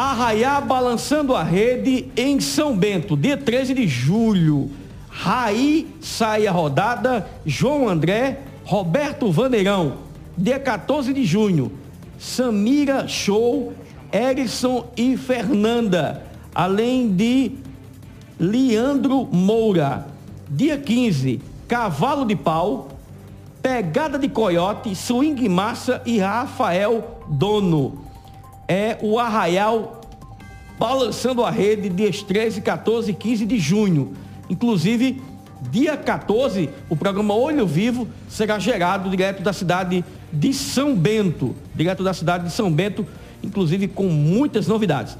Arraiá balançando a rede em São Bento, dia 13 de julho. Raí sai a rodada, João André, Roberto Vaneirão, dia 14 de junho. Samira Show, Erison e Fernanda, além de Leandro Moura. Dia 15, Cavalo de Pau, Pegada de Coiote, Swing Massa e Rafael Dono. É o Arraial balançando a rede dias 13, 14 e 15 de junho. Inclusive, dia 14, o programa Olho Vivo será gerado direto da cidade de São Bento. Direto da cidade de São Bento, inclusive com muitas novidades.